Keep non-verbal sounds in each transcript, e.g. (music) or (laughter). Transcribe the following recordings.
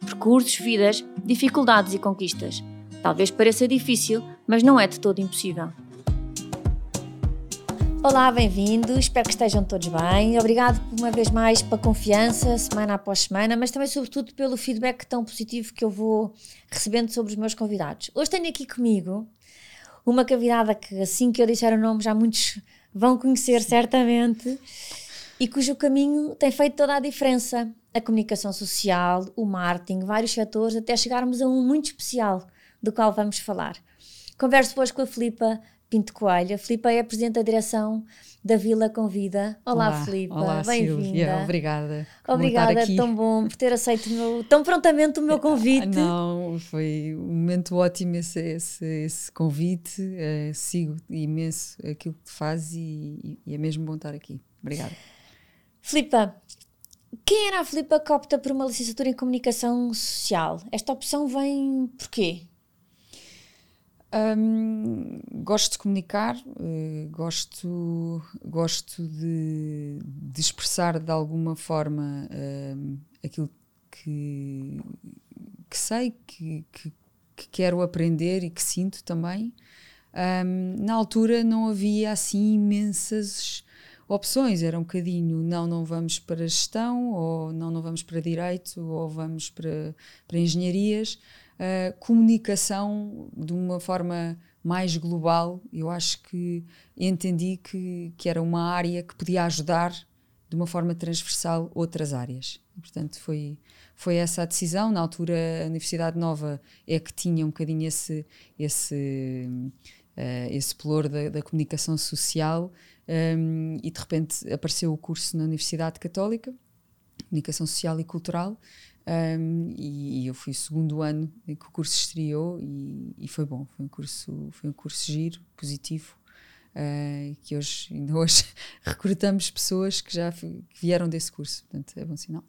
Percursos, vidas, dificuldades e conquistas. Talvez pareça difícil, mas não é de todo impossível. Olá, bem-vindos, espero que estejam todos bem. Obrigado uma vez mais pela confiança, semana após semana, mas também, sobretudo, pelo feedback tão positivo que eu vou recebendo sobre os meus convidados. Hoje tenho aqui comigo uma convidada que, assim que eu disser o nome, já muitos vão conhecer certamente e cujo caminho tem feito toda a diferença. A comunicação social, o marketing, vários setores, até chegarmos a um muito especial, do qual vamos falar. Converso hoje com a Filipa Pinto Coelho. A Filipa é a Presidente da Direção da Vila Convida. Olá, Olá Filipa. Olá, Bem-vinda. Obrigada. Obrigada, tão bom por ter aceito meu, tão prontamente o meu convite. Ah, não, foi um momento ótimo esse, esse, esse convite. Uh, sigo imenso aquilo que tu fazes e, e, é mesmo bom estar aqui. Obrigada. Filipa, quem era a Filipa que opta por uma licenciatura em Comunicação Social? Esta opção vem porquê? Um, gosto de comunicar, uh, gosto, gosto de, de, expressar de alguma forma uh, aquilo que, que sei, que, que, que, quero aprender e que sinto também. Um, na altura não havia assim imensas opções, era um bocadinho não, não vamos para gestão, ou não, não vamos para direito, ou vamos para, para engenharias uh, comunicação de uma forma mais global. Eu acho que entendi que, que era uma área que podia ajudar de uma forma transversal outras áreas. Portanto, foi, foi essa a decisão. Na altura, a Universidade Nova é que tinha um bocadinho esse, esse, uh, esse pelour da, da comunicação social um, e de repente apareceu o curso na Universidade Católica, Comunicação Social e Cultural, um, e, e, eu fui o segundo ano em que o curso estreou e, e, foi bom, foi um curso, foi um curso giro, positivo, uh, que hoje, ainda hoje (laughs) recrutamos pessoas que já que vieram desse curso, portanto é bom sinal.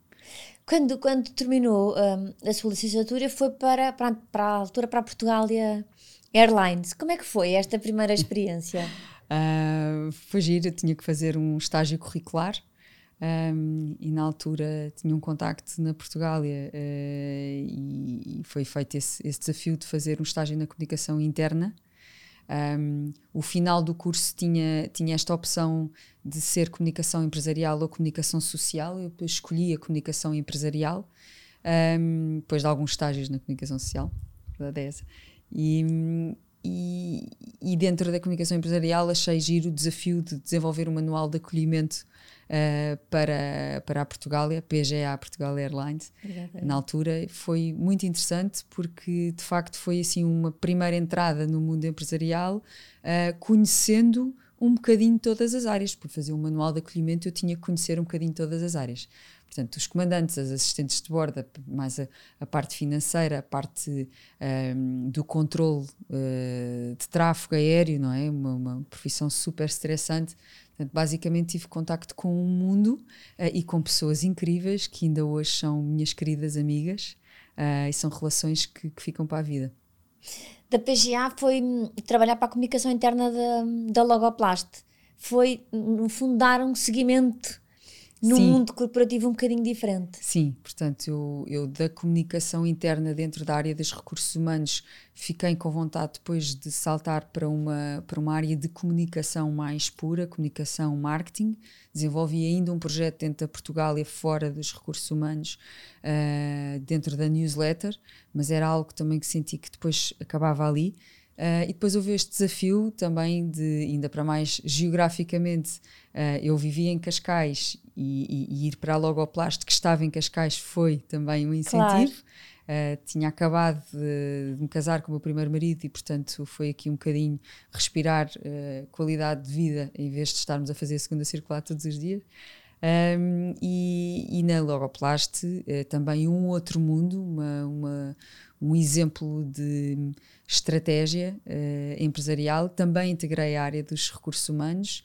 Quando, quando terminou um, a sua licenciatura foi para, para, para a altura para a Portugália Airlines, como é que foi esta primeira experiência? (laughs) uh, eu tinha que fazer um estágio curricular um, e na altura tinha um contacto na Portugália uh, e, e, foi feito esse, esse, desafio de fazer um estágio na comunicação interna. Um, o final do curso tinha, tinha esta opção de ser comunicação empresarial ou comunicação social. Eu escolhi a comunicação empresarial, um, depois de alguns estágios na comunicação social. Verdade é essa. E, e, e, dentro da comunicação empresarial achei giro o desafio de desenvolver um manual de acolhimento uh, para, para a Portugália, PGA Portugal Airlines, Obrigada. na altura. Foi muito interessante porque, de facto, foi assim uma primeira entrada no mundo empresarial, uh, conhecendo um bocadinho todas as áreas. Por fazer um manual de acolhimento, eu tinha que conhecer um bocadinho todas as áreas. Portanto, os comandantes, as assistentes de bordo, mais a, a parte financeira, a parte um, ehm, do controle uh, de tráfego aéreo, não é? Uma, uma profissão super estressante. Portanto, basicamente tive contacto com o um mundo uh, e com pessoas incríveis que ainda hoje são minhas queridas amigas uh, e são relações que, que, ficam para a vida. Da PGA foi hum, trabalhar para a comunicação interna da, da Logoplast. Foi, no fundo, dar um seguimento num Sim. mundo corporativo um bocadinho diferente. Sim, portanto, eu, eu, da comunicação interna dentro da área dos recursos humanos fiquei com vontade depois de saltar para uma, para uma área de comunicação mais pura, comunicação marketing. Desenvolvi ainda um projeto dentro da Portugália, fora dos recursos humanos, uh, dentro da newsletter, mas era algo também que senti que depois acabava ali. Uh, e depois houve este desafio também de, ainda para mais geograficamente, uh, eu vivia em Cascais e, e, e, ir para a Logoplast, que estava em Cascais, foi também um incentivo. Claro. Uh, tinha acabado de, de, me casar com o meu primeiro marido e, portanto, foi aqui um bocadinho respirar qualidade de vida em vez de estarmos a fazer a segunda circular todos os dias. Um, e, e, na Logoplast também um outro mundo, uma, uma um exemplo de estratégia uh, empresarial. Também integrei a área dos recursos humanos,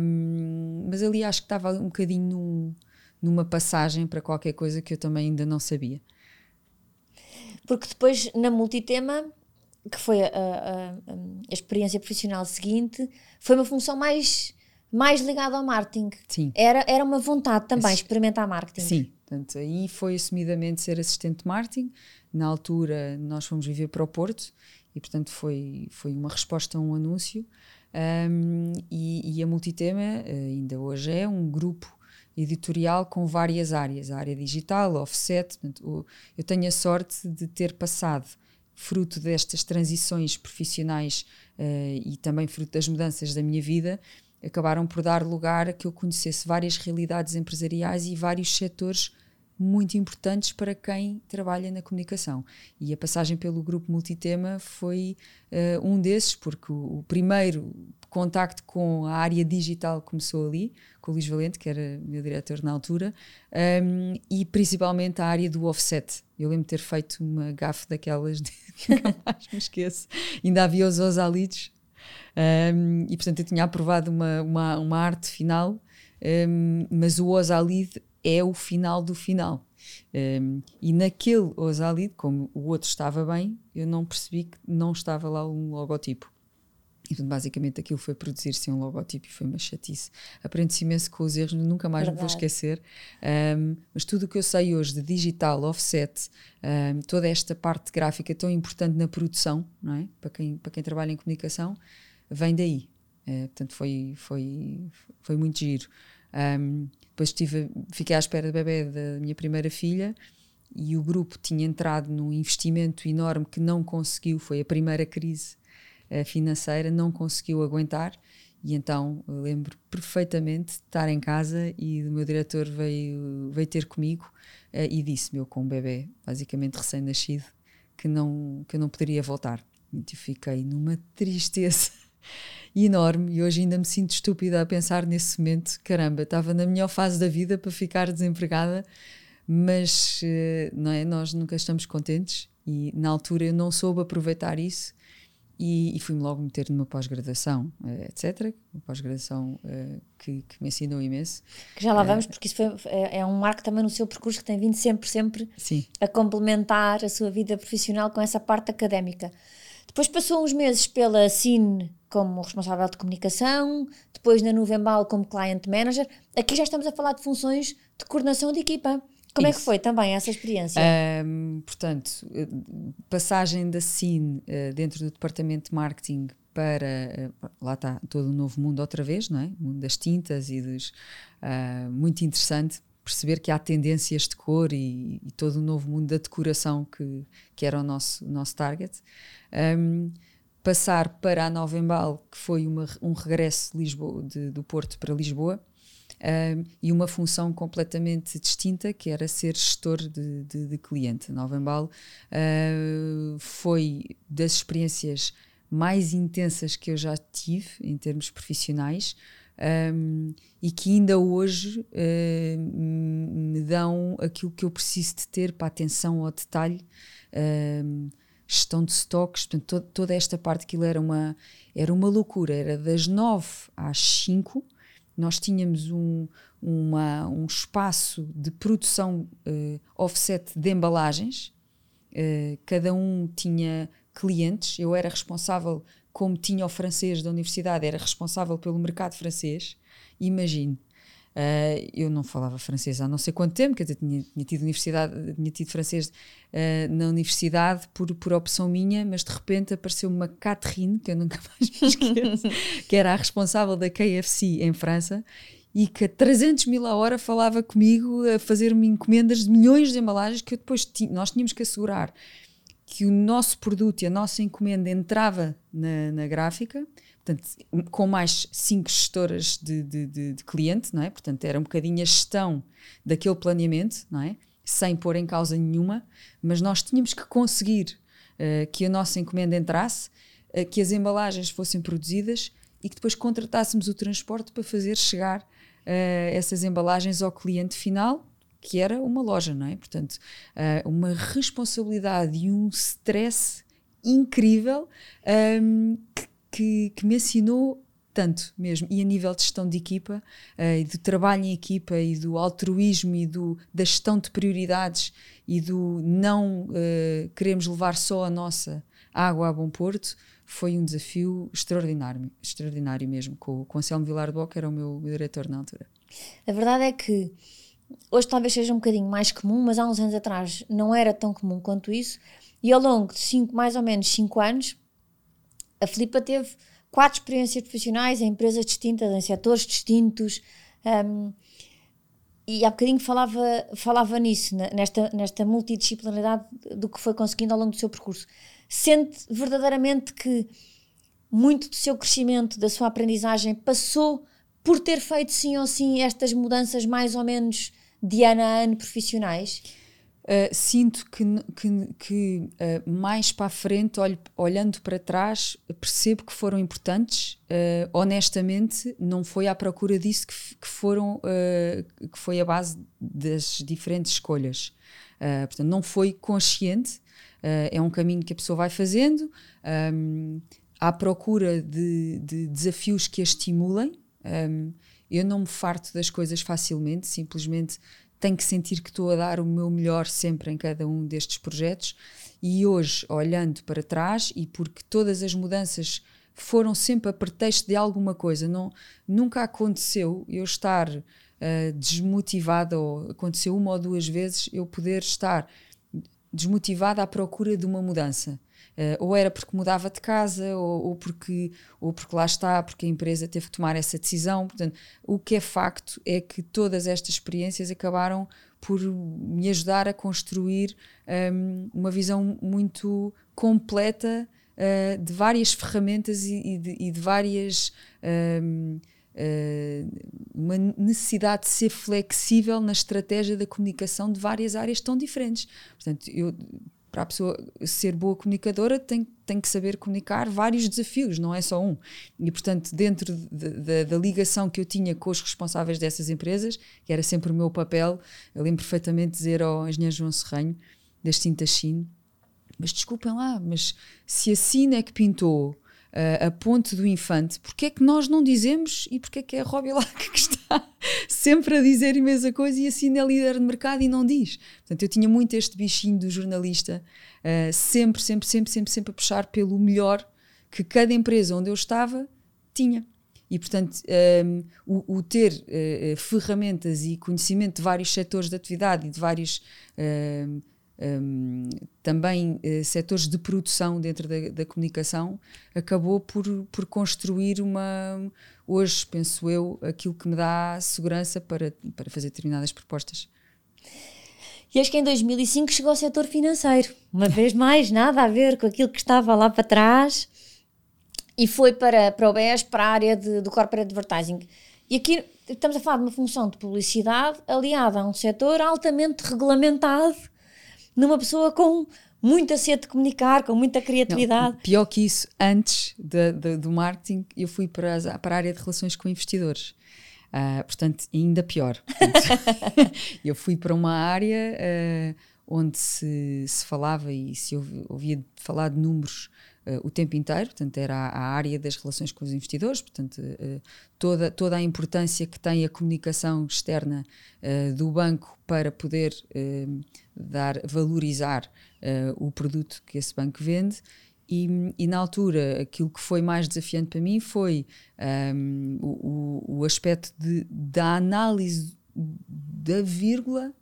um, mas ali acho que estava um bocadinho num, numa passagem para qualquer coisa que eu também ainda não sabia. Porque depois na multitema, que foi a, a, a experiência profissional seguinte, foi uma função mais mais ligada ao marketing. Sim. Era, era uma vontade também experimentar marketing. Sim, portanto, aí foi assumidamente ser assistente de marketing. Na altura, nós fomos viver para o Porto e, portanto, foi, foi uma resposta a um anúncio. Um, e, e, a Multitema, eh, ainda hoje, é um grupo editorial com várias áreas, a área digital, offset. Portanto, eu tenho a sorte de ter passado, fruto destas transições profissionais uh, e também fruto das mudanças da minha vida, acabaram por dar lugar a que eu conhecesse várias realidades empresariais e vários setores muito importantes para quem trabalha na comunicação. E a passagem pelo grupo Multitema foi uh, um desses, porque o, o, primeiro contacto com a área digital começou ali, com o Luís Valente, que era meu diretor na altura, um, e principalmente a área do offset. Eu lembro de ter feito uma gafe daquelas (laughs) de, que me esqueço. Ainda havia os osalitos um, e portanto eu tinha aprovado uma, uma, uma arte final, um, mas o Osalid é o final do final. Um, e naquele Osalid, como o outro estava bem, eu não percebi que não estava lá um logotipo. E portanto, basicamente aquilo foi produzir-se um logotipo e foi uma chatice. Aprende-se imenso com os erros, nunca mais Verdade. me vou esquecer. Um, mas tudo o que eu sei hoje de digital, offset, um, toda esta parte gráfica tão importante na produção, não é? para, quem, para quem trabalha em comunicação, vem daí. Uh, portanto, foi, foi, foi muito giro. Um, depois estive, fiquei à espera do bebê da minha primeira filha e o grupo tinha entrado num investimento enorme que não conseguiu, foi a primeira crise uh, financeira, não conseguiu aguentar. E então lembro perfeitamente de estar em casa e o meu diretor veio, veio ter comigo uh, e disse-me, com um bebê basicamente recém-nascido, que não, que eu não poderia voltar. E fiquei numa tristeza enorme e hoje ainda me sinto estúpida a pensar nesse momento. Caramba, estava na melhor fase da vida para ficar desempregada, mas eh, não é? nós nunca estamos contentes e na altura eu não soube aproveitar isso e, e fui-me logo meter numa pós-graduação, eh, etc. Uma pós-graduação uh, que, que, me ensinou imenso. Que já lá vamos, porque isso foi, é, é, um marco também no seu percurso que tem vindo sempre, sempre Sim. a complementar a sua vida profissional com essa parte académica. Depois passou uns meses pela Cine como responsável de comunicação, depois na Nuvembal como client manager. Aqui já estamos a falar de funções de coordenação de equipa. Como Isso. é que foi também essa experiência? Um, portanto, eh, passagem da Cine uh, dentro do departamento de marketing para uh, lá está todo o novo mundo outra vez, não é? O mundo das tintas e dos uh, muito interessante perceber que há tendências de cor e, e, todo o novo mundo da decoração que, que era o nosso, o nosso target. Um, passar para a Nova Embal, que foi uma, um regresso de Lisboa, de, do Porto para Lisboa, um, e uma função completamente distinta, que era ser gestor de, de, de cliente. Nova Embal uh, foi das experiências mais intensas que eu já tive em termos profissionais um, e que ainda hoje uh, me dão aquilo que eu preciso de ter para atenção ao detalhe, um, gestão de estoques, portanto, toda esta parte aquilo era uma, era uma loucura, era das nove às cinco, nós tínhamos um, uma, um espaço de produção uh, offset de embalagens, uh, cada um tinha clientes, eu era responsável como tinha o francês da universidade, era responsável pelo mercado francês, imagine. Uh, eu não falava francês há não sei quanto tempo, quer dizer, tinha, tinha tido universidade, tinha tido francês uh, na universidade por, por opção minha, mas de repente apareceu uma Catherine, que eu nunca (laughs) mais me esqueço, que era a responsável da KFC em França, e que a 300 mil a hora falava comigo a fazer-me encomendas de milhões de embalagens que eu depois nós tínhamos que assegurar que o nosso produto e a nossa encomenda entrava na, na gráfica, portanto, com mais cinco gestoras de, de, de, de, cliente, não é? Portanto, era um bocadinho a gestão daquele planeamento, não é? Sem pôr em causa nenhuma, mas nós tínhamos que conseguir uh, que a nossa encomenda entrasse, uh, que as embalagens fossem produzidas e que depois contratássemos o transporte para fazer chegar uh, essas embalagens ao cliente final, que era uma loja, não é? Portanto, uma responsabilidade e um stress incrível um, que, que, que me ensinou tanto mesmo, e a nível de gestão de equipa, uh, e do trabalho em equipa, e do altruísmo, e do, da gestão de prioridades, e do não uh, queremos levar só a nossa água a bom porto, foi um desafio extraordinário, extraordinário mesmo, com, com o Anselmo Vilar Boca, que era o meu diretor na altura. A verdade é que hoje talvez seja um bocadinho mais comum, mas há uns anos atrás não era tão comum quanto isso, e ao longo de cinco, mais ou menos 5 anos, a Filipa teve quatro experiências profissionais em empresas distintas, em setores distintos. Um, e há bocadinho falava, falava nisso, nesta, nesta multidisciplinaridade do que foi conseguindo ao longo do seu percurso. Sente verdadeiramente que muito do seu crescimento, da sua aprendizagem, passou por ter feito sim ou sim estas mudanças mais ou menos de ano a ano profissionais? Uh, sinto que, que, que uh, mais para a frente, olho, olhando para trás, percebo que foram importantes. Uh, honestamente, não foi à procura disso que, que foram que foi a base das diferentes escolhas. portanto, não foi consciente. é um caminho que a pessoa vai fazendo um, à procura de, de, desafios que a estimulem. Um, eu não me farto das coisas facilmente, simplesmente tenho que sentir que estou a dar o meu melhor sempre em cada um destes projetos. E hoje, olhando para trás, e porque todas as mudanças foram sempre a pretexto de alguma coisa, não, nunca aconteceu eu estar uh, desmotivada, ou aconteceu uma ou duas vezes eu poder estar desmotivada à procura de uma mudança. Uh, ou era porque mudava de casa, ou, ou, porque, ou porque lá está, porque a empresa teve que tomar essa decisão. Portanto, o que é facto é que todas estas experiências acabaram por me ajudar a construir um, ehm, uma visão muito completa uh, de várias ferramentas e, e, de, e de, várias. Um, ehm, eh, uma necessidade de ser flexível na estratégia da comunicação de várias áreas tão diferentes. Portanto, eu para a pessoa ser boa comunicadora tem, tem que saber comunicar vários desafios, não é só um. E, portanto, dentro de, de, da ligação que eu tinha com os responsáveis dessas empresas, que era sempre o meu papel, eu lembro perfeitamente dizer ao engenheiro João Serranho, das tintas Chine, mas desculpem lá, mas se a Cine é que pintou uh, a ponte do infante, porque é que nós não dizemos e porque é que é a Robbie Lack que está (laughs) sempre a dizer imensa coisa e assim é líder de mercado e não diz. Portanto, eu tinha muito este bichinho do jornalista, uh, sempre, sempre, sempre, sempre, sempre a puxar pelo melhor que cada empresa onde eu estava tinha. E, portanto, um, ehm, o, o, ter uh, ferramentas e conhecimento de vários setores de atividade e de vários uh, um, também uh, setores de produção dentro da, da, comunicação, acabou por, por construir uma, hoje, penso eu, aquilo que me dá segurança para, para fazer determinadas propostas. E acho que em 2005 chegou ao setor financeiro. Uma vez mais, nada a ver com aquilo que estava lá para trás. E foi para, para o BES, para a área de, do Corporate Advertising. E aqui estamos a falar de uma função de publicidade aliada a um setor altamente regulamentado numa pessoa com muita sede de comunicar, com muita criatividade. Não, pior que isso, antes de, de, do marketing, eu fui para, as, para a área de relações com investidores. Uh, portanto, ainda pior. (laughs) eu fui para uma área uh, onde se, se, falava e se ouvia falar de números uh, o tempo inteiro, portanto, era a, a, área das relações com os investidores, portanto, uh, toda, toda a importância que tem a comunicação externa uh, do banco para poder dar, valorizar o produto que esse banco vende. E, e, na altura, aquilo que foi mais desafiante para mim foi um, o, o aspecto de, da análise da vírgula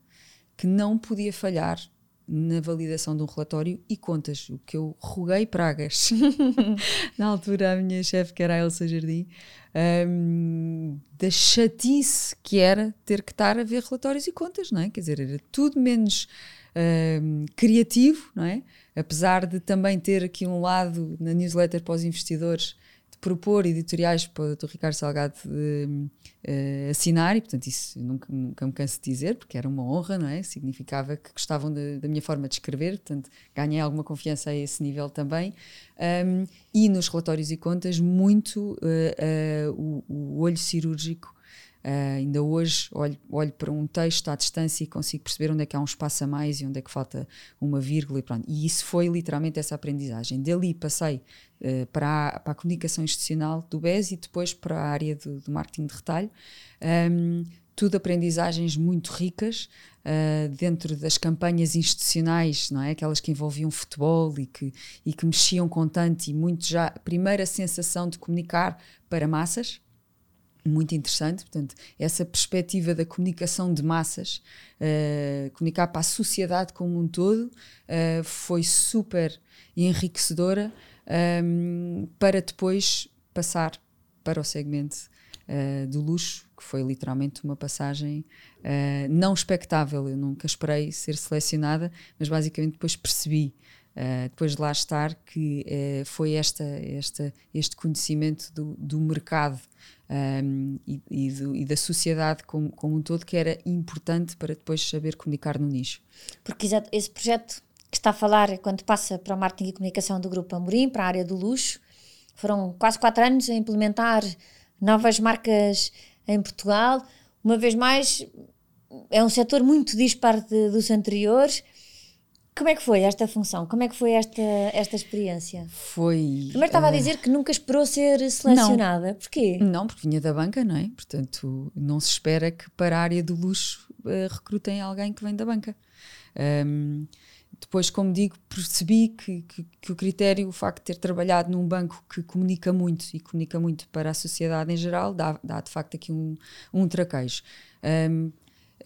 que não podia falhar na validação de um relatório e contas, o que eu roguei pragas. (laughs) na altura, a minha chefe, que era a Elsa Jardim, um, da chatice que era ter que estar a ver relatórios e contas, não é? Quer dizer, era tudo menos um, criativo, não é? Apesar de também ter aqui um lado na newsletter para os investidores de propor editoriais para o Dr. Ricardo Salgado uh, assinar, e portanto isso nunca, nunca me canso de dizer, porque era uma honra, não é? Significava que gostavam de, da minha forma de escrever, portanto ganhei alguma confiança a esse nível também. Um, e nos relatórios e contas, muito uh, uh, o, o, olho cirúrgico Uh, ainda hoje olho, olho, para um texto à distância e consigo perceber onde é que há um espaço a mais e onde é que falta uma vírgula e pronto. E isso foi literalmente essa aprendizagem. Dali passei uh, para, a, para, a, comunicação institucional do BES e depois para a área do, do marketing de retalho. Um, tudo aprendizagens muito ricas uh, dentro das campanhas institucionais, não é? Aquelas que envolviam futebol e que, e que mexiam com tanto e muito já. Primeira sensação de comunicar para massas, muito interessante. Portanto, essa perspectiva da comunicação de massas, uh, comunicar para a sociedade como um todo, uh, foi super enriquecedora um, ehm, para depois passar para o segmento uh, do luxo, que foi literalmente uma passagem uh, não expectável. Eu nunca esperei ser selecionada, mas basicamente depois percebi. Uh, depois de lá estar, que foi esta, esta, este conhecimento do, do mercado um, e, e, do, e, da sociedade como, como um todo que era importante para depois saber comunicar no nicho. Porque esse projeto que está a falar, quando passa para o marketing e comunicação do Grupo Amorim, para a área do luxo, foram quase quatro anos a implementar novas marcas em Portugal. Uma vez mais, é um setor muito disparo dos anteriores. Como é que foi esta função? Como é que foi esta, esta experiência? Foi. Primeiro estava uh... a eh, dizer que nunca esperou ser selecionada. Não. Porquê? Não, porque vinha da banca, não é? Portanto, não se espera que para a área do luxo uh, recrutem alguém que vem da banca. Um, depois, como digo, percebi que, que, que, o critério, o facto de ter trabalhado num banco que comunica muito e comunica muito para a sociedade em geral, dá, dá de facto aqui um, um traquejo. Um,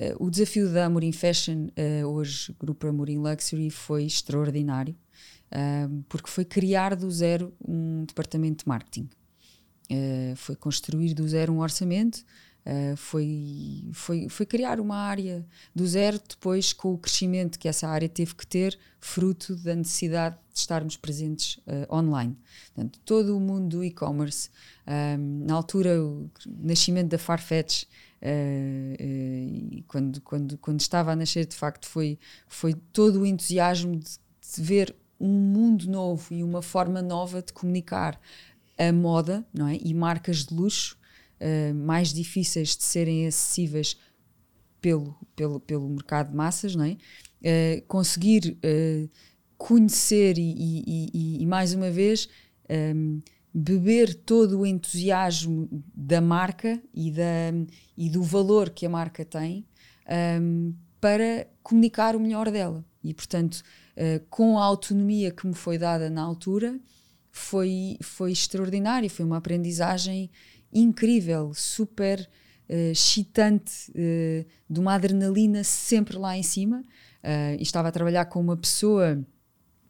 uh, o desafio da Amorim Fashion, uh, hoje Grupo Amorim Luxury, foi extraordinário, uh, porque foi criar do zero um departamento de marketing. Eh, foi construir do zero um orçamento, foi, foi, foi criar uma área do zero, depois com o crescimento que essa área teve que ter, fruto da necessidade de estarmos presentes online. Portanto, todo o mundo do e-commerce, um, na altura, o nascimento da Farfetch, uh, quando, quando, quando estava a nascer, de facto, foi, foi todo o entusiasmo de, de ver um mundo novo e uma forma nova de comunicar a moda não é? e marcas de luxo uh, mais difíceis de serem acessíveis pelo, pelo, pelo mercado de massas, não é? Uh, conseguir uh, conhecer e, e, e, e, mais uma vez um, beber todo o entusiasmo da marca e, da, e do valor que a marca tem um, para comunicar o melhor dela. E, portanto, uh, com a autonomia que me foi dada na altura, foi, foi extraordinário, foi uma aprendizagem incrível, super uh, excitante, uh, de uma adrenalina sempre lá em cima. E estava a trabalhar com uma pessoa.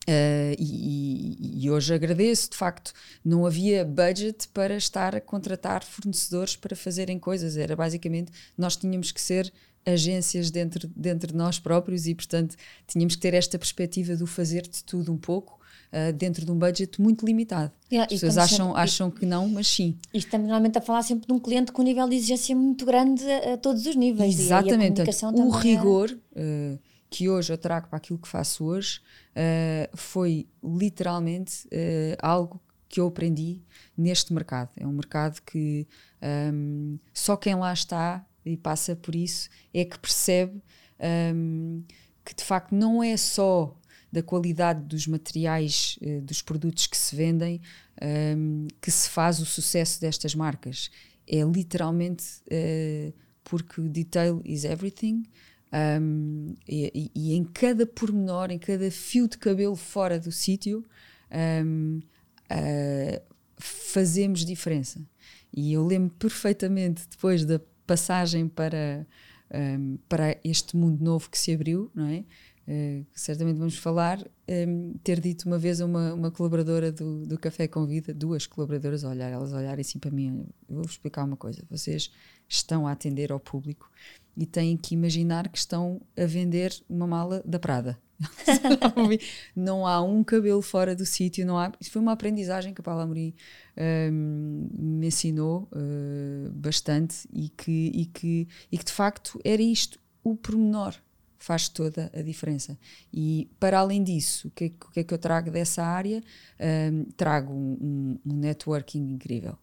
Uh, e, e, hoje agradeço, de facto, não havia budget para estar a contratar fornecedores para fazerem coisas. Era basicamente, nós tínhamos que ser agências dentro, dentro de nós próprios e, portanto, tínhamos que ter esta perspectiva do fazer de tudo um pouco uh, dentro de um budget muito limitado. Yeah, As pessoas acham, sempre, acham que não, mas sim. E estamos normalmente a falar sempre de um cliente com um nível de exigência muito grande a, a todos os níveis. Exatamente. E, e o é rigor uh, que hoje eu trago para aquilo que faço hoje uh, foi literalmente algo que eu aprendi neste mercado. É um mercado que um, só quem lá está e passa por isso é que percebe um, que de facto não é só da qualidade dos materiais, uh, dos produtos que se vendem, um, ehm, que se faz o sucesso destas marcas. É literalmente uh, porque detail is everything. Um, e, e, em cada pormenor, em cada fio de cabelo fora do sítio, um, uh, eh, fazemos diferença. E eu lembro perfeitamente, depois da passagem para, um, para este mundo novo que se abriu, não é? Uh, certamente vamos falar, um, ter dito uma vez a uma, uma colaboradora do, do Café Convida, duas colaboradoras olhar, elas olharem assim para mim, vou-vos explicar uma coisa, vocês estão a atender ao público e têm que imaginar que estão a vender uma mala da Prada. (laughs) não há um cabelo fora do sítio, não há. Isso foi uma aprendizagem que a Paula Amorim um, me ensinou uh, bastante e que, e, que, e que de facto era isto, o pormenor faz toda a diferença. E para além disso, o que, é que é que eu trago dessa área? Um, trago um, um, networking incrível.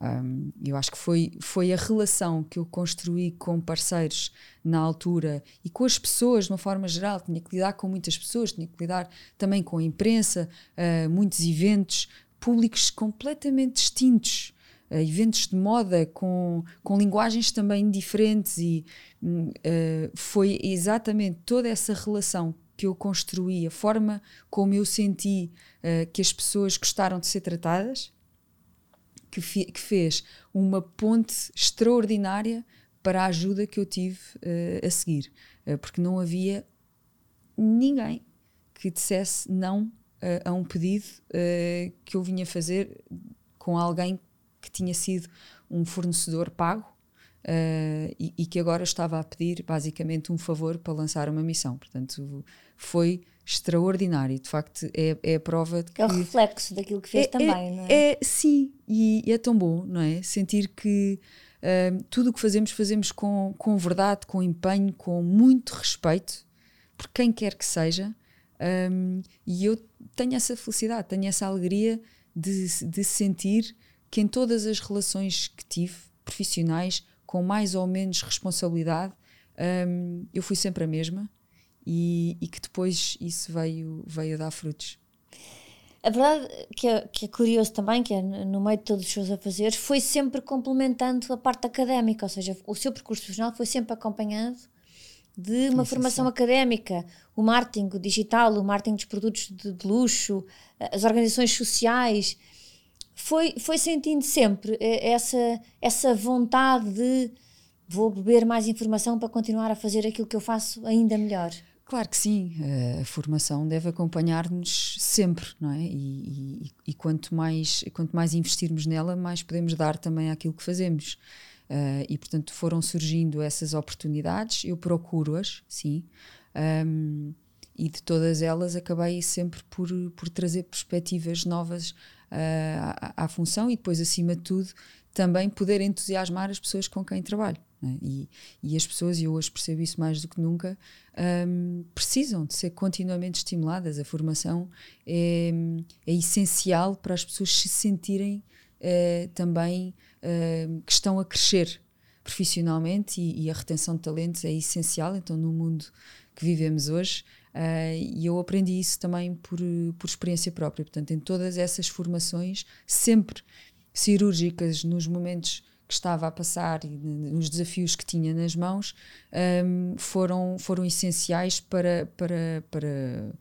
Um, eu acho que foi, foi a relação que eu construí com parceiros na altura e com as pessoas de uma forma geral. Tinha que lidar com muitas pessoas, tinha que lidar também com a imprensa, uh, muitos eventos públicos completamente distintos. Uh, eventos de moda com, com linguagens também diferentes, e uh, foi exatamente toda essa relação que eu construí, a forma como eu senti que as pessoas gostaram de ser tratadas, que, que fez uma ponte extraordinária para a ajuda que eu tive uh, a seguir, uh, porque não havia ninguém que dissesse não uh, a um pedido que eu vinha fazer com alguém que tinha sido um fornecedor pago e, e, que agora estava a pedir basicamente um favor para lançar uma missão. Portanto, foi extraordinário. De facto, é, é a prova de que. É o reflexo daquilo que fez é, também, é, não é? é? Sim, e é tão bom, não é? Sentir que uh, tudo o que fazemos, fazemos com, com verdade, com empenho, com muito respeito por quem quer que seja. Um, e eu tenho essa felicidade, tenho essa alegria de, de sentir que em todas as relações que tive, profissionais, com mais ou menos responsabilidade, um, eu fui sempre a mesma e, e que depois isso veio, veio a dar frutos. A verdade que é, que é curioso também, que é no meio de todos os seus afazeres, foi sempre complementando a parte académica, ou seja, o seu percurso profissional foi sempre acompanhado de uma sim, formação sim. académica, o marketing o digital, o marketing dos produtos de, de, luxo, as organizações sociais. Foi, foi sentindo sempre essa, essa vontade de vou beber mais informação para continuar a fazer aquilo que eu faço ainda melhor. Claro que sim, a formação deve acompanhar-nos sempre, não é? E, e, e, quanto, mais, quanto mais investirmos nela, mais podemos dar também àquilo que fazemos. Uh, e portanto foram surgindo essas oportunidades, eu procuro-as, sim, um, e de todas elas acabei sempre por, por trazer perspectivas novas uh, à, à função e depois, acima de tudo, também poder entusiasmar as pessoas com quem trabalho. É? E, e, as pessoas, e eu hoje percebo isso mais do que nunca, um, precisam de ser continuamente estimuladas. A formação é, é essencial para as pessoas se sentirem uh, também uh, que estão a crescer profissionalmente e, e, a retenção de talentos é essencial. Então, no mundo que vivemos hoje, uh, e eu aprendi isso também por, por experiência própria. Portanto, em todas essas formações, sempre cirúrgicas, nos momentos que estava a passar e os desafios que tinha nas mãos um, foram, foram essenciais para, para, para,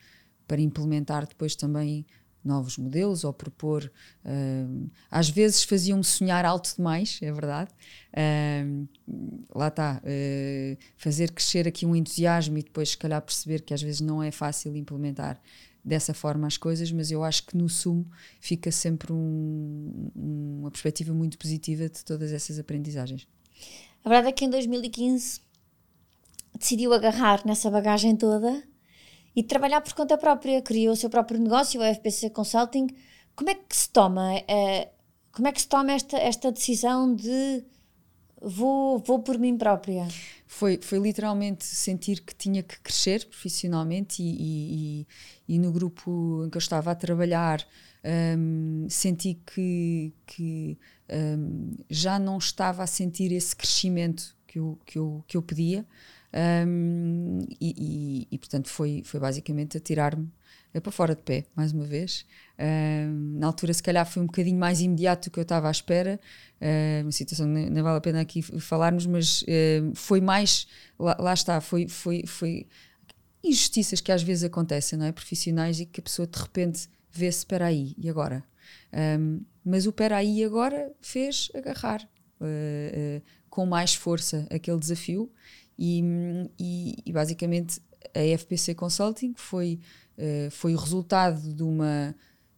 para implementar depois também novos modelos ou propor. Um, às vezes faziam-me sonhar alto demais, é verdade. Um, lá está, uh, fazer crescer aqui um entusiasmo e depois, se calhar, perceber que às vezes não é fácil implementar dessa forma as coisas, mas eu acho que no sumo fica sempre um, uma perspectiva muito positiva de todas essas aprendizagens. A verdade é que em 2015 decidiu agarrar nessa bagagem toda e trabalhar por conta própria, criou o seu próprio negócio, o FPC Consulting. Como é que se toma, é, como é que se toma esta, esta decisão de vou, vou por mim própria? Foi, foi literalmente sentir que tinha que crescer profissionalmente e, e, e no grupo em que eu estava a trabalhar um, senti que, que um, já não estava a sentir esse crescimento que eu, que eu, que eu pedia um, e, e, portanto foi, foi basicamente a tirar-me para fora de pé, mais uma vez. Uh, na altura, se calhar, foi um bocadinho mais imediato do que eu estava à espera. Uh, uma situação que nem, vale a pena aqui falarmos, mas uh, foi mais. Lá, lá, está, foi, foi, foi injustiças que às vezes acontecem, não é? Profissionais e que a pessoa de repente vê-se, espera aí, e agora? Um, mas o espera aí e agora fez agarrar uh, com mais força aquele desafio e, e, e basicamente a FPC Consulting foi eh, foi o resultado de uma,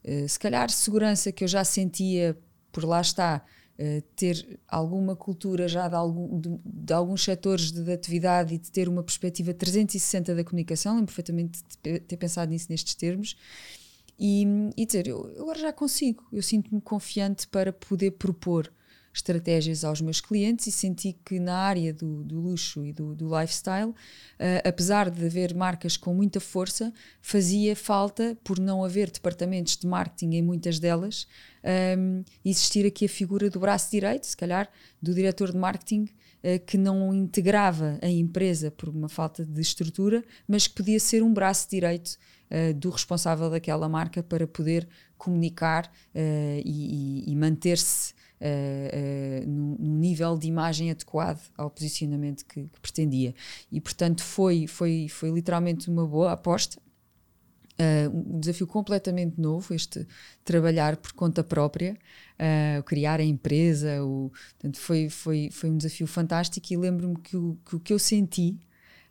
uh, se calhar, segurança que eu já sentia por lá está, uh, ter alguma cultura já de, algum, de, de alguns setores de, de, atividade e de ter uma perspectiva 360 da comunicação, lembro perfeitamente de ter pensado nisso nestes termos. E, e dizer, eu, eu agora já consigo, eu sinto-me confiante para poder propor estratégias aos meus clientes e senti que na área do, do luxo e do, do lifestyle, uh, apesar de haver marcas com muita força, fazia falta, por não haver departamentos de marketing em muitas delas, um, existir aqui a figura do braço direito, se calhar, do diretor de marketing uh, que não integrava a empresa por uma falta de estrutura, mas que podia ser um braço direito uh, do responsável daquela marca para poder comunicar uh, e, e manter-se uh, num, nível de imagem adequado ao posicionamento que, que, pretendia. E, portanto, foi, foi, foi literalmente uma boa aposta. Uh, um desafio completamente novo, este trabalhar por conta própria, uh, criar a empresa, o, portanto, foi, foi, foi um desafio fantástico e lembro-me que o que, que eu senti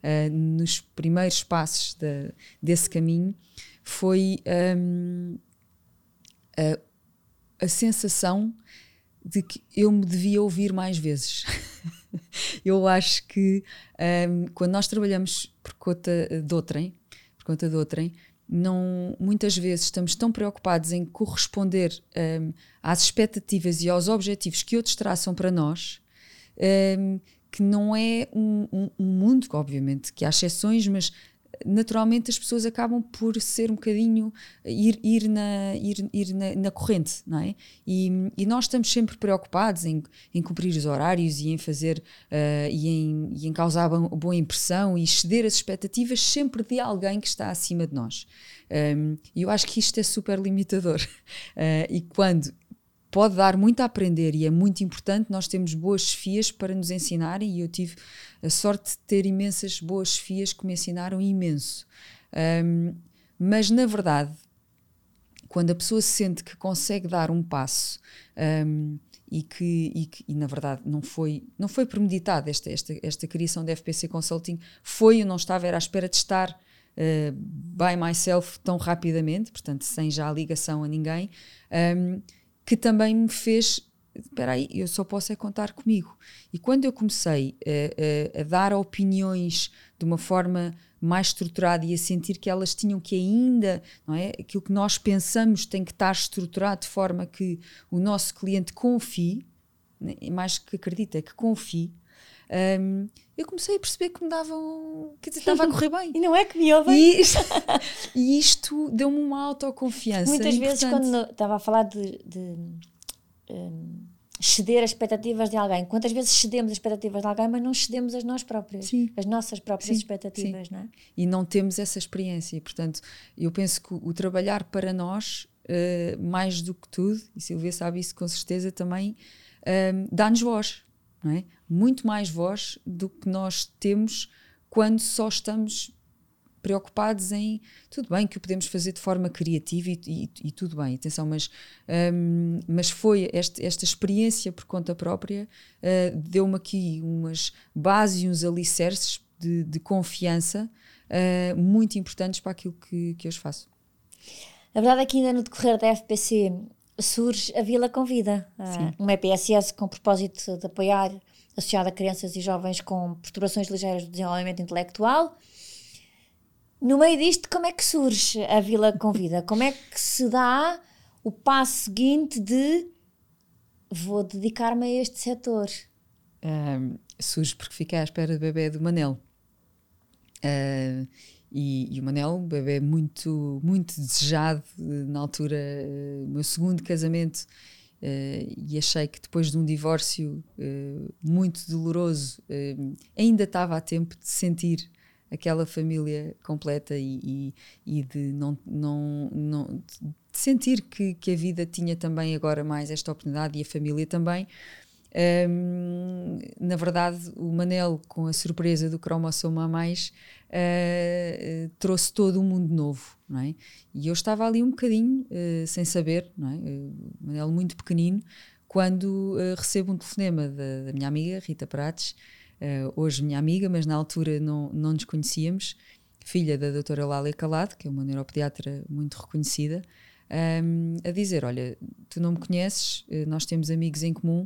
uh, nos primeiros passos de, desse caminho foi um, a, a sensação de que eu me devia ouvir mais vezes. (laughs) eu acho que um, quando nós trabalhamos por conta de outrem, por conta de outrem, não, muitas vezes estamos tão preocupados em corresponder um, às expectativas e aos objetivos que outros traçam para nós, um, que não é um, um, um mundo, obviamente, que há exceções, mas naturalmente as pessoas acabam por ser um bocadinho ir, ir, na, ir, ir na, na corrente, não é? E, e, nós estamos sempre preocupados em, em cumprir os horários e em fazer uh, e, em, e em causar boa impressão e exceder as expectativas sempre de alguém que está acima de nós. Um, e eu acho que isto é super limitador. Uh, (laughs) e quando pode dar muito a aprender e é muito importante. Nós temos boas chefias para nos ensinarem e eu tive a sorte de ter imensas boas chefias que me ensinaram imenso. Um, mas na verdade, quando a pessoa sente que consegue dar um passo um, e, que, e que, e na verdade não foi não foi premeditada esta, esta, esta criação da FPC Consulting foi eu não estava era à espera de estar uh, by myself tão rapidamente portanto sem já ligação a ninguém um, que também me fez espera aí, eu só posso é contar comigo. E quando eu comecei a, a, a, dar opiniões de uma forma mais estruturada e a sentir que elas tinham que ainda, não é? Aquilo que nós pensamos tem que estar estruturado de forma que o nosso cliente confie, né? mais que acredita, que confie. Um, eu comecei a perceber que me davam, quer dizer, estava a correr bem. e não é que me ouvem. E, (laughs) e isto deu-me uma autoconfiança. Muitas vezes, quando estava a falar de, de um, ceder as expectativas de alguém, quantas vezes cedemos as expectativas de alguém, mas não cedemos as nós próprias, Sim. as nossas próprias Sim. expectativas, Sim. não é? E não temos essa experiência. Portanto, eu penso que o, trabalhar para nós, uh, mais do que tudo, e Silvia sabe isso com certeza também, uh, dá-nos voz não é? Muito mais voz do que nós temos quando só estamos preocupados em tudo bem que o podemos fazer de forma criativa e, e, e tudo bem, atenção, mas, um, mas foi este, esta experiência por conta própria uh, deu-me aqui umas bases e uns alicerces de, de confiança uh, muito importantes para aquilo que, que eu faço. A verdade é que ainda no decorrer da FPC surge a Vila Convida, uh, uma EPSS com o propósito de apoiar, associada a crianças e jovens com perturbações ligeiras do desenvolvimento intelectual. No meio disto, como é que surge a Vila Convida? Como é que se dá o passo seguinte de vou dedicar-me a este setor? Um, surge porque fiquei à espera do bebê do Manel. Uh, e, e, o Manel, um bebê muito, muito desejado, na altura, uh, meu segundo casamento, uh, e achei que depois de um divórcio uh, muito doloroso, ainda estava a tempo de sentir aquela família completa e, e, e de não, não, não de sentir que, que a vida tinha também agora mais esta oportunidade e a família também. Um, na verdade, o Manel, com a surpresa do cromossoma a mais, uh, trouxe todo um mundo novo, não é? E eu estava ali um bocadinho uh, sem saber, não é? Manel muito pequenino, quando recebo um telefonema da, da, minha amiga Rita Prates, hoje minha amiga, mas na altura não, não nos conhecíamos, filha da doutora Lália Calado, que é uma neuropediatra muito reconhecida, um, a dizer: Olha, tu não me conheces, nós temos amigos em comum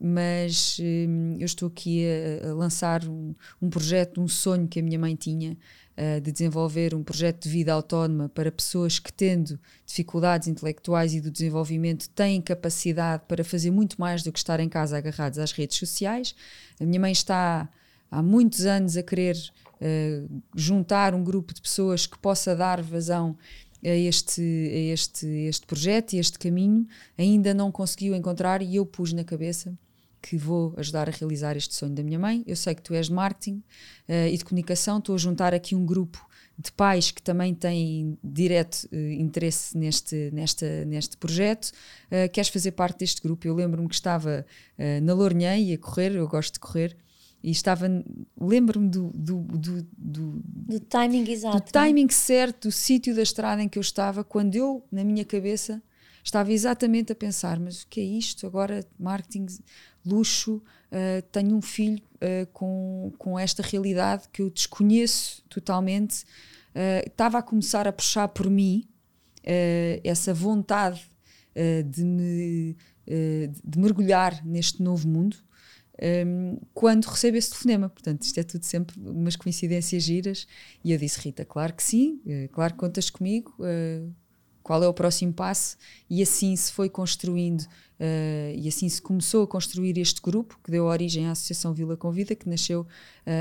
mas hum, eu estou aqui a, a lançar um, um, projeto, um sonho que a minha mãe tinha uh, de desenvolver um projeto de vida autónoma para pessoas que, tendo dificuldades intelectuais e do desenvolvimento, têm capacidade para fazer muito mais do que estar em casa agarrados às redes sociais. A minha mãe está há muitos anos a querer uh, juntar um grupo de pessoas que possa dar vazão a este, a este, este projeto e este caminho, ainda não conseguiu encontrar e eu pus na cabeça que vou ajudar a realizar este sonho da minha mãe. Eu sei que tu és de marketing uh, e de comunicação, estou a juntar aqui um grupo de pais que também têm direto uh, interesse neste, nesta, neste projeto. Uh, queres fazer parte deste grupo? Eu lembro-me que estava na Lourinhã e a correr, eu gosto de correr, e estava lembro-me do do, do, do, do, timing exato do é? timing certo do sítio da estrada em que eu estava quando eu na minha cabeça estava exatamente a pensar mas o que é isto agora marketing luxo uh, tenho um filho uh, com com esta realidade que eu desconheço totalmente uh, estava a começar a puxar por mim essa vontade de me de mergulhar neste novo mundo um, quando recebo esse telefonema. Portanto, isto é tudo sempre umas coincidências giras. E eu disse, Rita, claro que sim, claro que contas comigo. Uh, qual é o próximo passo? E assim se foi construindo, uh, e assim se começou a construir este grupo, que deu origem à Associação Vila Convida, que nasceu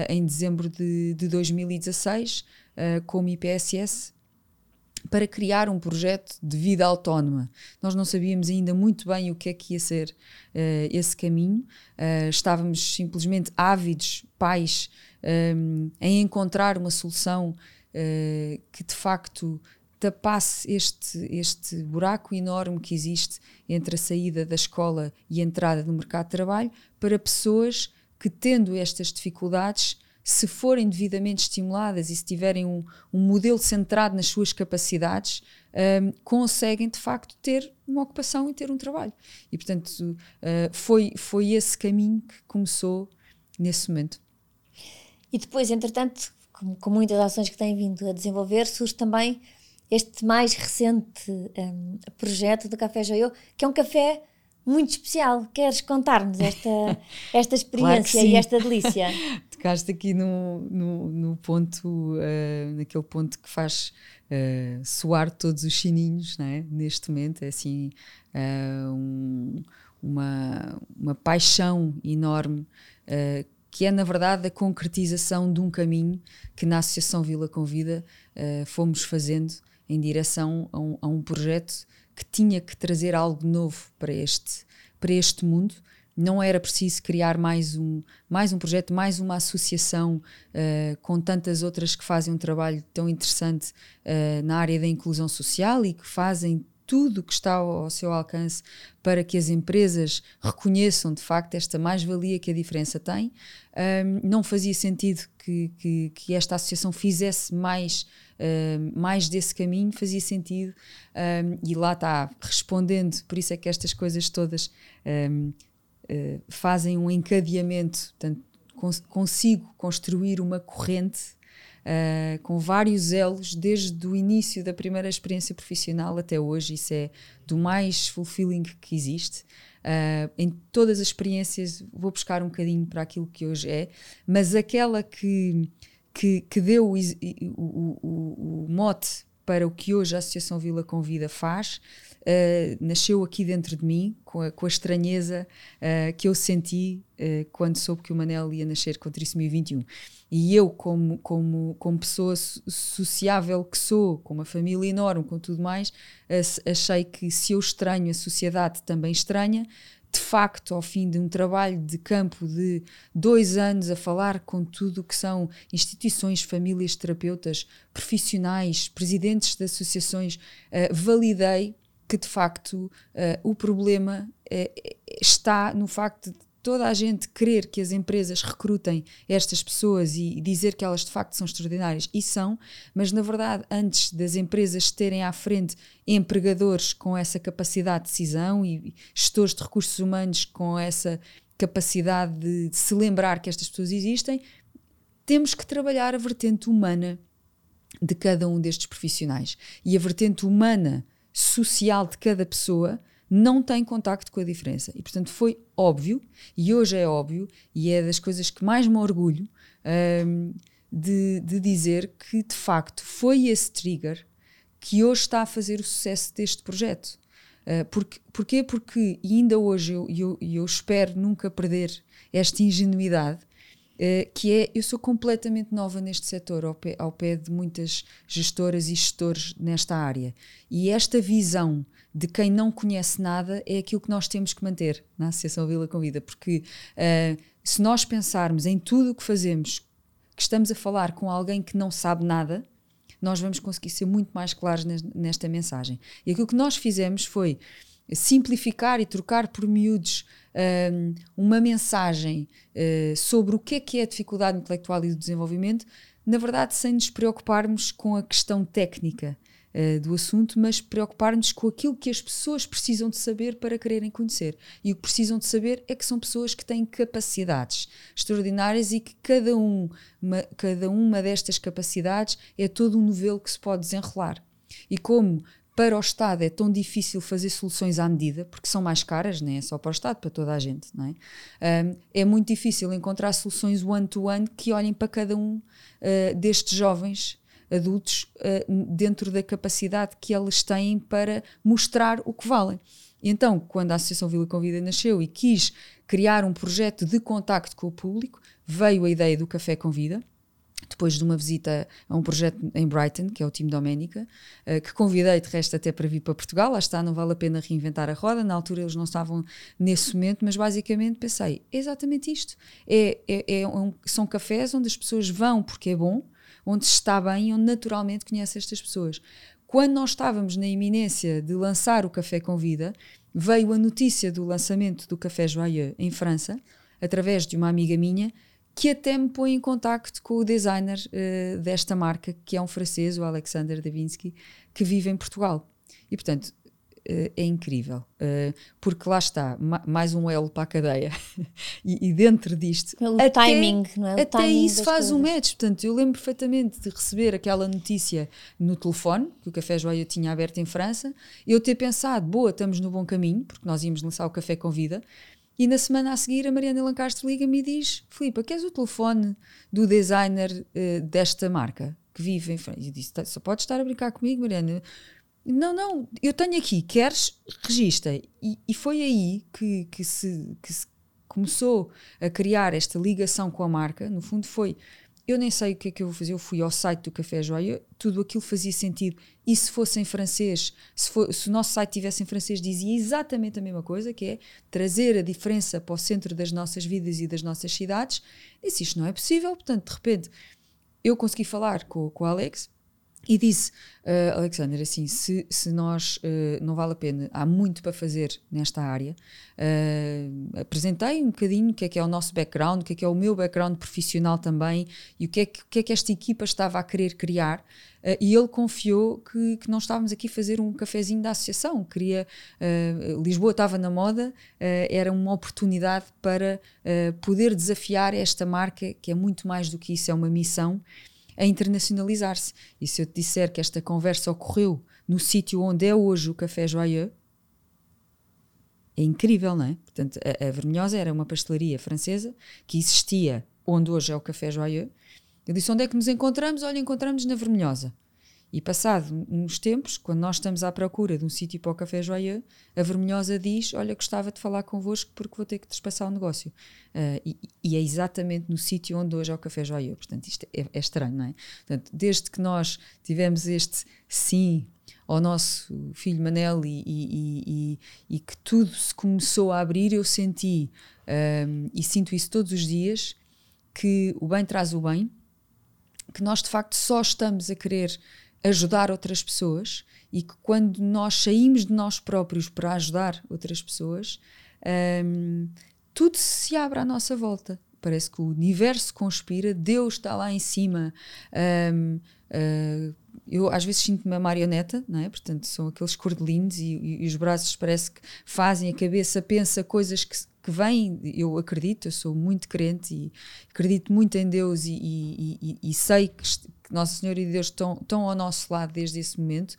em dezembro de, de 2016, como IPSS, para criar um projeto de vida autónoma. Nós não sabíamos ainda muito bem o que é que ia ser uh, esse caminho, uh, estávamos simplesmente ávidos, pais, um, em encontrar uma solução uh, que de facto tapasse este, este buraco enorme que existe entre a saída da escola e a entrada no mercado de trabalho para pessoas que, tendo estas dificuldades, se forem devidamente estimuladas e se tiverem um, um modelo centrado nas suas capacidades, um, conseguem de facto ter uma ocupação e ter um trabalho. E portanto uh, foi, foi esse caminho que começou nesse momento. E depois, entretanto, com, com muitas ações que têm vindo a desenvolver, surge também este mais recente um, projeto do Café Joio, que é um café muito especial. Queres contar-nos esta, (laughs) esta experiência claro e esta delícia? (laughs) Tocaste aqui no, no, no ponto, uh, naquele ponto que faz uh, soar todos os sininhos, é? neste momento. É assim uh, um, uma, uma paixão enorme. que é, na verdade, a concretização de um caminho que na Associação Vila Convida fomos fazendo em direção a um, a um projeto que tinha que trazer algo novo para este, para este mundo. Não era preciso criar mais um, mais um projeto, mais uma associação uh, com tantas outras que fazem um trabalho tão interessante uh, na área da inclusão social e que fazem tudo o que está ao, ao, seu alcance para que as empresas reconheçam de facto esta mais-valia que a diferença tem. Um, não fazia sentido que, que, que, esta associação fizesse mais mais desse caminho fazia sentido um, e lá está, respondendo, por isso é que estas coisas todas um, uh, eh, fazem um encadeamento, portanto, cons consigo construir uma corrente Uh, com vários elos desde o início da primeira experiência profissional até hoje. Isso é do mais fulfilling que existe. Uh, em todas as experiências vou buscar um bocadinho para aquilo que hoje é, mas aquela que que, que deu o, o, o, o, mote para o que hoje a Associação Vila Convida faz, uh, nasceu aqui dentro de mim, com a, com a estranheza uh, que eu senti uh, quando soube que o Manel ia nascer com trissomia 21. E eu, como, como, como pessoa sociável que sou, com uma família enorme, com tudo mais, achei que se eu estranho, a sociedade também estranha, de facto, ao fim de um trabalho de campo de dois anos a falar com tudo que são instituições, famílias, terapeutas, profissionais, presidentes de associações, uh, validei que de facto uh, o problema uh, está no facto de toda a gente querer que as empresas recrutem estas pessoas e dizer que elas de facto são extraordinárias, e são, mas na verdade, antes das empresas terem à frente empregadores com essa capacidade de decisão e gestores de recursos humanos com essa capacidade de, se lembrar que estas pessoas existem, temos que trabalhar a vertente humana de cada um destes profissionais. E a vertente humana, social de cada pessoa não tem contacto com a diferença. E, portanto, foi óbvio, e hoje é óbvio, e é das coisas que mais me orgulho um, de, de dizer que, de facto, foi esse trigger que hoje está a fazer o sucesso deste projeto. Uh, porque, porquê? Porque ainda hoje eu, eu, eu espero nunca perder esta ingenuidade, uh, que é, eu sou completamente nova neste setor, ao pé, ao pé de muitas gestoras e gestores nesta área. E esta visão de quem não conhece nada é aquilo que nós temos que manter na Associação Vila Convida, porque uh, se nós pensarmos em tudo o que fazemos, que estamos a falar com alguém que não sabe nada, nós vamos conseguir ser muito mais claros nesta mensagem. E aquilo que nós fizemos foi simplificar e trocar por miúdos um, uma mensagem uh, sobre o que é que é a dificuldade intelectual e do desenvolvimento, na verdade, sem nos preocuparmos com a questão técnica. Uh, do assunto, mas preocupar-nos com aquilo que as pessoas precisam de saber para quererem conhecer. E o que precisam de saber é que são pessoas que têm capacidades extraordinárias e que cada, um, uma, cada uma destas capacidades é todo um novelo que se pode desenrolar. E como para o Estado é tão difícil fazer soluções à medida, porque são mais caras, nem é só para o Estado, para toda a gente, não é? Um, é muito difícil encontrar soluções one-to-one -one que olhem para cada um uh, destes jovens adultos uh, dentro da capacidade que eles têm para mostrar o que valem. E então, quando a Associação Vila Convida nasceu e quis criar um projeto de contacto com o público, veio a ideia do Café Convida, depois de uma visita a um projeto em Brighton, que é o time Doménica, uh, que convidei de resto até para vir para Portugal, lá está, não vale a pena reinventar a roda, na altura eles não estavam nesse momento, mas basicamente pensei, é exatamente isto, é, é, é um, são cafés onde as pessoas vão porque é bom, onde se está bem onde naturalmente conhece estas pessoas. Quando nós estávamos na iminência de lançar o Café com Vida, veio a notícia do lançamento do Café Joyeux em França, através de uma amiga minha, que até me põe em contacto com o designer uh, desta marca, que é um francês, o Alexander Davinsky, que vive em Portugal. E, portanto, é incrível, uh, porque lá está, ma mais um elo para a cadeia. (laughs) e, e, dentro disto. Pelo até, timing, não é? O até isso faz um match. Portanto, eu lembro perfeitamente de receber aquela notícia no telefone, que o Café Joia tinha aberto em França, eu ter pensado, boa, estamos no bom caminho, porque nós íamos lançar o Café com Vida. E na semana a seguir a Mariana Lancastre liga-me e diz: Filipe, queres o telefone do designer uh, desta marca que vive em França? E eu disse: só pode estar a brincar comigo, Mariana. Não, não, eu tenho aqui, queres? Registra. E, e foi aí que, que, se, que se começou a criar esta ligação com a marca. No fundo, foi. Eu nem sei o que é que eu vou fazer. Eu fui ao site do Café Joia, tudo aquilo fazia sentido. E se fosse em francês, se, for, se o nosso site tivesse em francês, dizia exatamente a mesma coisa, que é trazer a diferença para o centro das nossas vidas e das nossas cidades. E disse: Isto não é possível. Portanto, de repente, eu consegui falar com, com o Alex e disse, uh, Alexander, assim, se, se nós uh, não vale a pena, há muito para fazer nesta área. Uh, apresentei um bocadinho o que é que é o nosso background, o que é que é o meu background profissional também e o que é que, que, é que esta equipa estava a querer criar. e ele confiou que, que nós estávamos aqui a fazer um cafezinho da associação. Queria, Lisboa estava na moda, era uma oportunidade para poder desafiar esta marca, que é muito mais do que isso, é uma missão a internacionalizar-se. E se eu te disser que esta conversa ocorreu no sítio onde é hoje o Café Joyeux, é incrível, não é? Portanto, a, a Vermelhosa era uma pastelaria francesa que existia onde hoje é o Café Joyeux. Eu disse: onde é que nos encontramos? Olha, encontramos na Vermelhosa. E passado uns tempos, quando nós estamos à procura de um sítio para o Café Joyeux, a Vermelhosa diz: Olha, gostava de falar convosco porque vou ter que despassar o negócio. Uh, e, e, é exatamente no sítio onde hoje é o Café Joyeux. Portanto, isto é, é, estranho, não é? Portanto, desde que nós tivemos este sim ao nosso filho Manel e, e, e que tudo se começou a abrir, eu senti, um, e sinto isso todos os dias, que o bem traz o bem, que nós de facto só estamos a querer ajudar outras pessoas e que quando nós saímos de nós próprios para ajudar outras pessoas, um, tudo se abre à nossa volta. Parece que o universo conspira, Deus está lá em cima. Um, uh, ah, eu às vezes sinto-me uma marioneta, não é? Portanto, são aqueles cordelinos e, e, e, os braços parece que fazem, a cabeça pensa coisas que, que vêm. Eu acredito, eu sou muito crente e acredito muito em Deus e, e sei que, que Nossa Senhora e Deus estão, estão ao nosso lado desde esse momento.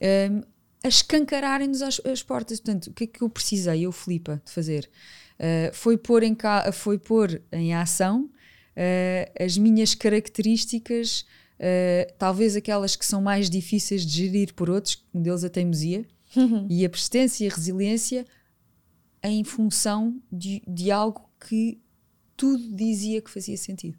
Um, a escancararem-nos as, as, portas. Portanto, o que é que eu precisei, eu, Filipa, de fazer? Uh, foi, pôr em foi pôr em ação uh, as minhas características, uh, talvez aquelas que são mais difíceis de gerir por outros, um deles a teimosia, uhum. (laughs) e a persistência e a resiliência em função de, de algo que tudo dizia que fazia sentido.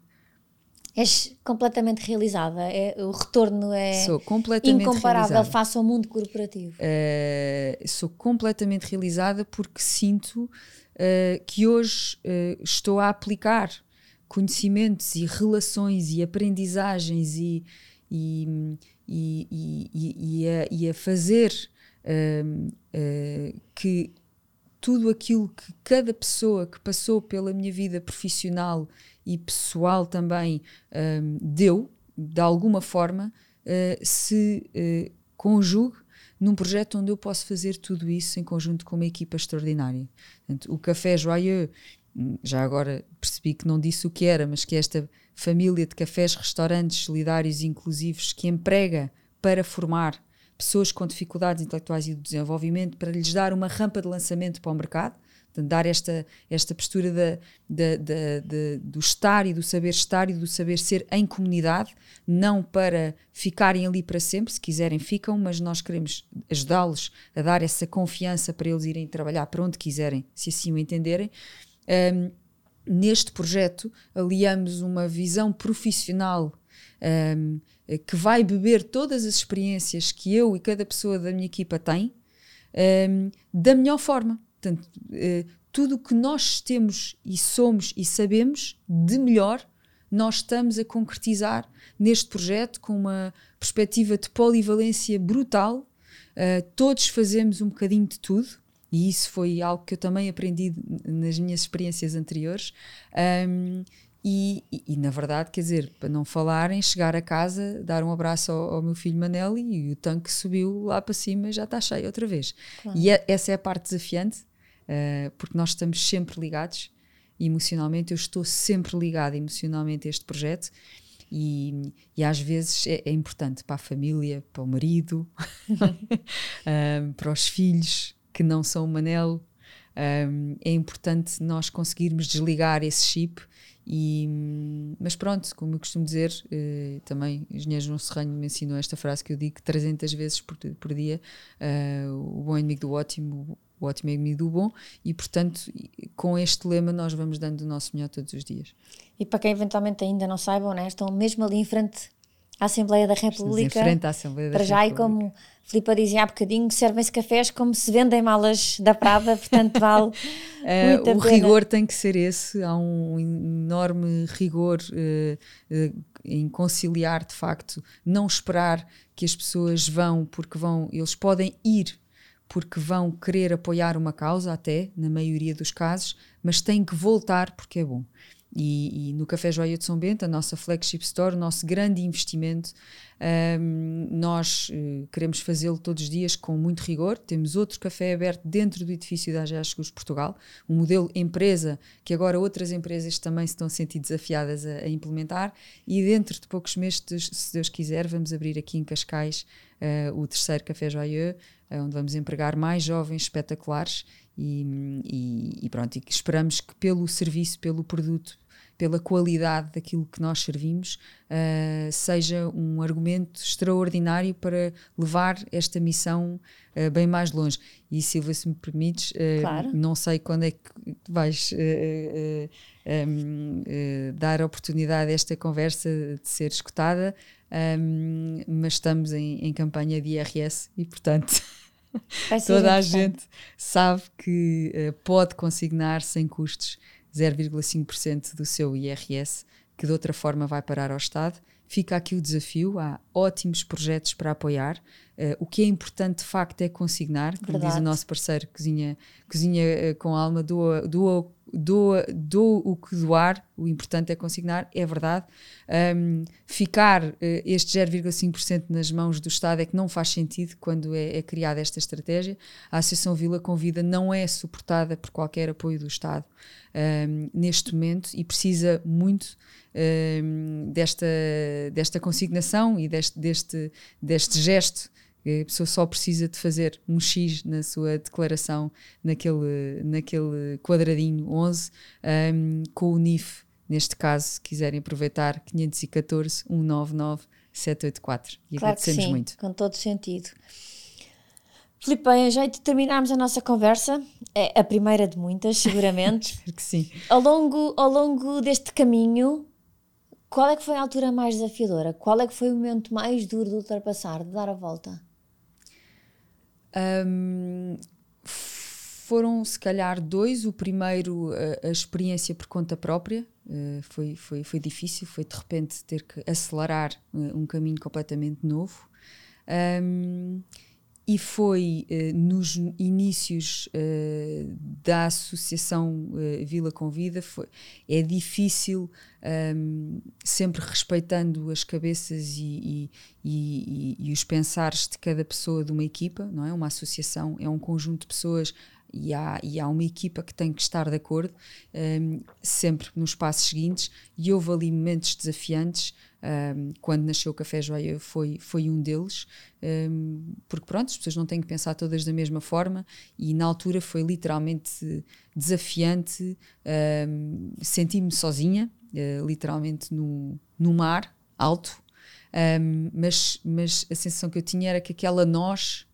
És completamente realizada. É, o retorno é sou completamente incomparável realizada. face ao mundo corporativo. Uh, sou completamente realizada porque sinto uh, que hoje uh, estou a aplicar conhecimentos e relações e aprendizagens e, e, e, e, e a, e a fazer que tudo aquilo que cada pessoa que passou pela minha vida profissional e pessoal também um, deu, de alguma forma, uh, se uh, conjugue num projeto onde eu posso fazer tudo isso em conjunto com uma equipa extraordinária. Portanto, o Café Joyeux, hum, já agora percebi que não disse o que era, mas que esta família de cafés, restaurantes solidários e inclusivos que emprega para formar pessoas com dificuldades intelectuais e de desenvolvimento, para lhes dar uma rampa de lançamento para o mercado, dar esta, esta postura da, do estar e do saber estar e do saber ser em comunidade, não para ficarem ali para sempre, se quiserem ficam, mas nós queremos ajudá-los a dar essa confiança para eles irem trabalhar para onde quiserem, se assim o entenderem. Um, neste projeto aliamos uma visão profissional um, que vai beber todas as experiências que eu e cada pessoa da minha equipa tem um, da melhor forma. Portanto, uh, tudo o que nós temos e somos e sabemos de melhor, nós estamos a concretizar neste projeto com uma perspectiva de polivalência brutal. Uh, todos fazemos um bocadinho de tudo. E isso foi algo que eu também aprendi nas minhas experiências anteriores. Um, e, e, e, na verdade, quer dizer, para não falarem, chegar a casa, dar um abraço ao, ao meu filho Manel e, o tanque subiu lá para cima e já está cheio outra vez. Claro. E é, essa é a parte desafiante, uh, porque nós estamos sempre ligados emocionalmente. Eu estou sempre ligada emocionalmente a este projeto. E, e às vezes é, é, importante para a família, para o marido, um, (laughs) (laughs) para os filhos que não são o Manel. Um, é importante nós conseguirmos desligar esse chip e, mas pronto, como eu costumo dizer, eh, também o engenheiro João Serranho me ensinou esta frase que eu digo 300 vezes por, por dia: uh, o bom inimigo do ótimo, o ótimo é do bom, e portanto, com este lema, nós vamos dando o nosso melhor todos os dias. E para quem eventualmente ainda não saibam, né, estão mesmo ali em frente à Assembleia da República. Em frente à Assembleia da para já, República. e como Filipe dizia há bocadinho, servem-se cafés como se vendem malas da Prada, portanto (laughs) vale uh, O rigor tem que ser esse, há um enorme rigor uh, uh, em conciliar, de facto, não esperar que as pessoas vão porque vão, eles podem ir porque vão querer apoiar uma causa até, na maioria dos casos, mas têm que voltar porque é bom. E, e, no Café Joia de São Bento, a nossa flagship store, o nosso grande investimento, um, nós uh, queremos fazê-lo todos os dias com muito rigor. Temos outro café aberto dentro do edifício da AGA Seguros Portugal, um modelo empresa que agora outras empresas também se estão a sentir desafiadas a, a implementar. E dentro de poucos meses, se Deus quiser, vamos abrir aqui em Cascais uh, o terceiro Café Joyeux, uh, onde vamos empregar mais jovens espetaculares e, e, e pronto, e esperamos que pelo serviço, pelo produto, pela qualidade daquilo que nós servimos, uh, seja um argumento extraordinário para levar esta missão uh, bem mais longe. E Silvia, se me permites, uh, claro. não sei quando é que vais um, dar a oportunidade a esta conversa de ser escutada, um, mas estamos em, em campanha de IRS e, portanto. (laughs) Toda a gente sabe que uh, pode consignar sem custos 0,5% do seu IRS, que de outra forma vai parar ao Estado. Fica aqui o desafio, há ótimos projetos para apoiar. Uh, o que é importante de facto é consignar, como Verdade. diz o nosso parceiro Cozinha, cozinha uh, com Alma, doa, doa, doa, doa o que doar, o importante é consignar, é verdade. Um, ficar uh, este 0,5% nas mãos do Estado é que não faz sentido quando é, é, criada esta estratégia. A Associação Vila Convida não é suportada por qualquer apoio do Estado um, neste momento e precisa muito desta, desta consignação e deste, deste, deste gesto A pessoa só precisa de fazer um X na sua declaração, naquele, naquele quadradinho 11, um, com o NIF, neste caso, se quiserem aproveitar, 514 199 784. E claro agradecemos sim, muito. Com todo sentido. Filipe, em jeito de terminarmos a nossa conversa, é a primeira de muitas, seguramente. (laughs) Espero que sim. Ao longo, ao longo deste caminho, qual é que foi a altura mais desafiadora? Qual é que foi o momento mais duro de ultrapassar, de dar a volta? Um, foram se calhar dois. O primeiro, a, a experiência por conta própria, uh, foi, foi, foi difícil, foi de repente ter que acelerar uh, um caminho completamente novo. Um, e foi uh, nos inícios uh, da associação uh, Vila Convida foi, é difícil um, sempre respeitando as cabeças e, e, e, e, os pensares de cada pessoa de uma equipa não é? Uma associação é um conjunto de pessoas e há, e há uma equipa que tem que estar de acordo um, sempre nos passos seguintes e houve ali momentos desafiantes um, quando nasceu o Café Joia foi, foi um deles, um, porque pronto, as pessoas não têm que pensar todas da mesma forma e na altura foi literalmente desafiante, senti-me sozinha, uh, literalmente no, no mar alto, mas, mas a sensação que eu tinha era que aquela nós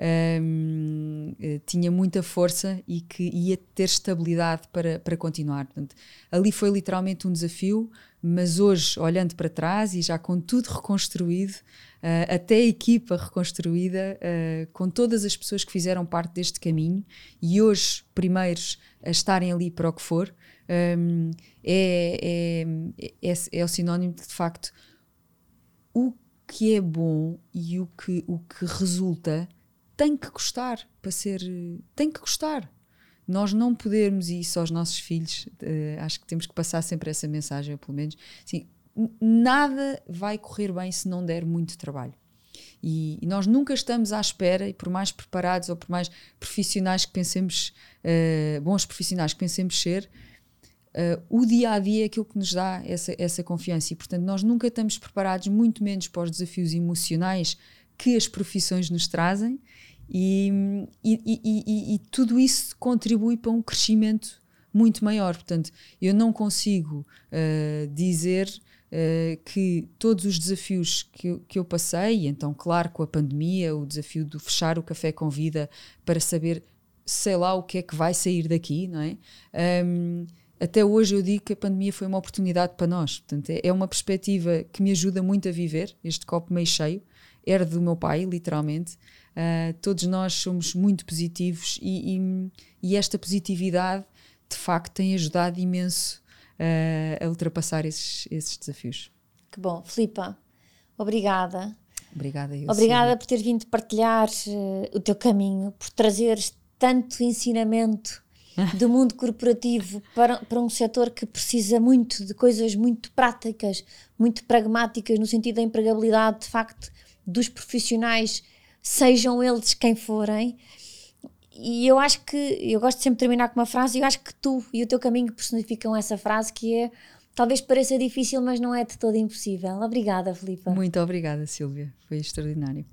um, eh, tinha muita força e que ia ter estabilidade para, para continuar. Portanto, ali foi literalmente um desafio, mas hoje, olhando para trás e já com tudo reconstruído, uh, até a equipa reconstruída, uh, com todas as pessoas que fizeram parte deste caminho e hoje, primeiros, a estarem ali para o que for, um, é, é, é, é o sinónimo de, de facto, o que é bom e o que, o que resulta tem que gostar para ser. tem que gostar. Nós não podemos, e isso aos nossos filhos, uh, acho que temos que passar sempre essa mensagem, pelo menos. Assim, nada vai correr bem se não der muito trabalho. E, e, nós nunca estamos à espera, e por mais preparados ou por mais profissionais que pensemos, uh, bons profissionais que pensemos ser, uh, o dia a dia é aquilo que nos dá essa, essa confiança. E, portanto, nós nunca estamos preparados, muito menos para os desafios emocionais que as profissões nos trazem e, e, e, e, tudo isso contribui para um crescimento muito maior. Portanto, eu não consigo uh, dizer uh, que todos os desafios que eu, que eu passei, então, claro, com a pandemia, o desafio de fechar o café com vida para saber, sei lá, o que é que vai sair daqui, não é? Um, até hoje eu digo que a pandemia foi uma oportunidade para nós. Portanto, é, é uma perspectiva que me ajuda muito a viver, este copo meio cheio. Era do meu pai, literalmente. Uh, todos nós somos muito positivos e, e, e, esta positividade de facto tem ajudado imenso uh, a ultrapassar esses, esses desafios. Que bom. Filipa, obrigada. Obrigada, eu, Obrigada por ter vindo partilhar uh, o teu caminho, por trazeres tanto ensinamento (laughs) do mundo corporativo para, para um setor que precisa muito de coisas muito práticas, muito pragmáticas, no sentido da empregabilidade, de facto, dos profissionais sejam eles quem forem. E eu acho que, eu gosto de sempre terminar com uma frase, e eu acho que tu e o teu caminho personificam essa frase que é talvez pareça difícil, mas não é de todo impossível. Obrigada, Filipe. Muito obrigada, Silvia. Foi extraordinário.